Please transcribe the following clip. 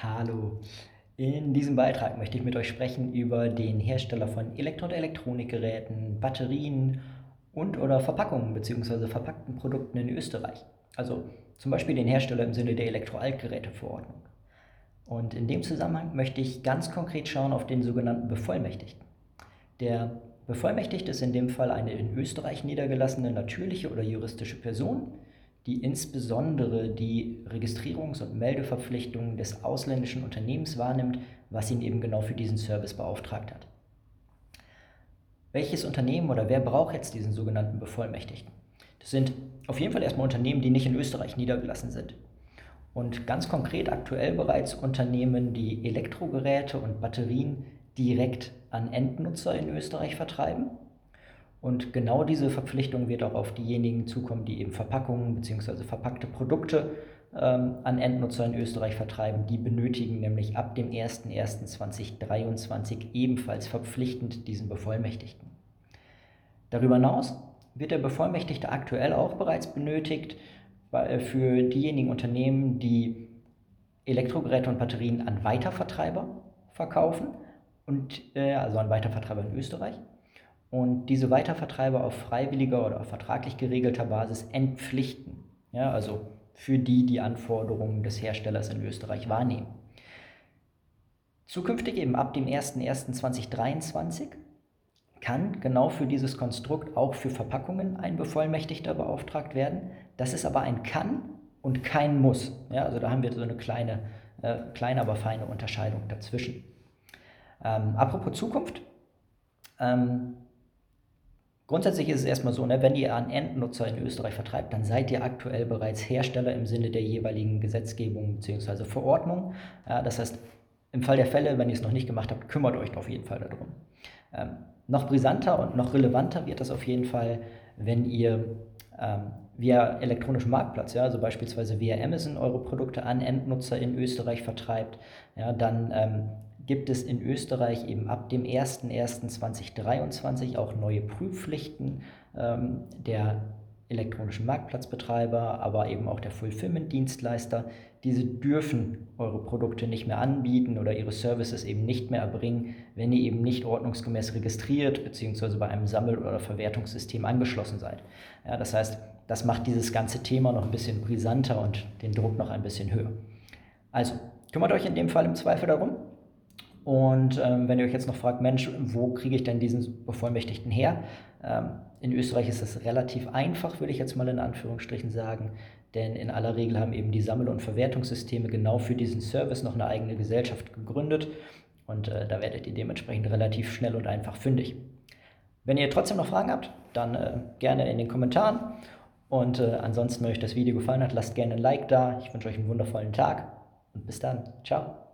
Hallo. In diesem Beitrag möchte ich mit euch sprechen über den Hersteller von Elektro- und Elektronikgeräten, Batterien und oder Verpackungen bzw. verpackten Produkten in Österreich. Also zum Beispiel den Hersteller im Sinne der Elektroaltgeräteverordnung. Und in dem Zusammenhang möchte ich ganz konkret schauen auf den sogenannten Bevollmächtigten. Der Bevollmächtigte ist in dem Fall eine in Österreich niedergelassene natürliche oder juristische Person, die insbesondere die Registrierungs- und Meldeverpflichtungen des ausländischen Unternehmens wahrnimmt, was ihn eben genau für diesen Service beauftragt hat. Welches Unternehmen oder wer braucht jetzt diesen sogenannten Bevollmächtigten? Das sind auf jeden Fall erstmal Unternehmen, die nicht in Österreich niedergelassen sind. Und ganz konkret aktuell bereits Unternehmen, die Elektrogeräte und Batterien direkt an Endnutzer in Österreich vertreiben und genau diese Verpflichtung wird auch auf diejenigen zukommen, die eben Verpackungen bzw. verpackte Produkte ähm, an Endnutzer in Österreich vertreiben. Die benötigen nämlich ab dem 01.01.2023 ebenfalls verpflichtend diesen Bevollmächtigten. Darüber hinaus wird der Bevollmächtigte aktuell auch bereits benötigt äh, für diejenigen Unternehmen, die Elektrogeräte und Batterien an Weitervertreiber verkaufen und äh, also an Weitervertreiber in Österreich und diese Weitervertreiber auf freiwilliger oder vertraglich geregelter Basis entpflichten. Ja, also für die die Anforderungen des Herstellers in Österreich wahrnehmen. Zukünftig eben ab dem 01.01.2023 kann genau für dieses Konstrukt auch für Verpackungen ein Bevollmächtigter beauftragt werden. Das ist aber ein kann und kein muss. Ja, also da haben wir so eine kleine, äh, kleine, aber feine Unterscheidung dazwischen. Ähm, apropos Zukunft. Ähm, Grundsätzlich ist es erstmal so, ne, wenn ihr an Endnutzer in Österreich vertreibt, dann seid ihr aktuell bereits Hersteller im Sinne der jeweiligen Gesetzgebung bzw. Verordnung. Ja, das heißt, im Fall der Fälle, wenn ihr es noch nicht gemacht habt, kümmert euch auf jeden Fall darum. Ähm, noch brisanter und noch relevanter wird das auf jeden Fall, wenn ihr ähm, via elektronischen Marktplatz, ja, also beispielsweise via Amazon, eure Produkte an Endnutzer in Österreich vertreibt, ja, dann ähm, gibt es in Österreich eben ab dem 01.01.2023 auch neue Prüfpflichten ähm, der elektronischen Marktplatzbetreiber, aber eben auch der Fulfillment-Dienstleister. Diese dürfen eure Produkte nicht mehr anbieten oder ihre Services eben nicht mehr erbringen, wenn ihr eben nicht ordnungsgemäß registriert bzw. bei einem Sammel- oder Verwertungssystem angeschlossen seid. Ja, das heißt, das macht dieses ganze Thema noch ein bisschen brisanter und den Druck noch ein bisschen höher. Also, kümmert euch in dem Fall im Zweifel darum, und ähm, wenn ihr euch jetzt noch fragt, Mensch, wo kriege ich denn diesen Bevollmächtigten her? Ähm, in Österreich ist das relativ einfach, würde ich jetzt mal in Anführungsstrichen sagen, denn in aller Regel haben eben die Sammel- und Verwertungssysteme genau für diesen Service noch eine eigene Gesellschaft gegründet und äh, da werdet ihr dementsprechend relativ schnell und einfach fündig. Wenn ihr trotzdem noch Fragen habt, dann äh, gerne in den Kommentaren und äh, ansonsten, wenn euch das Video gefallen hat, lasst gerne ein Like da. Ich wünsche euch einen wundervollen Tag und bis dann. Ciao.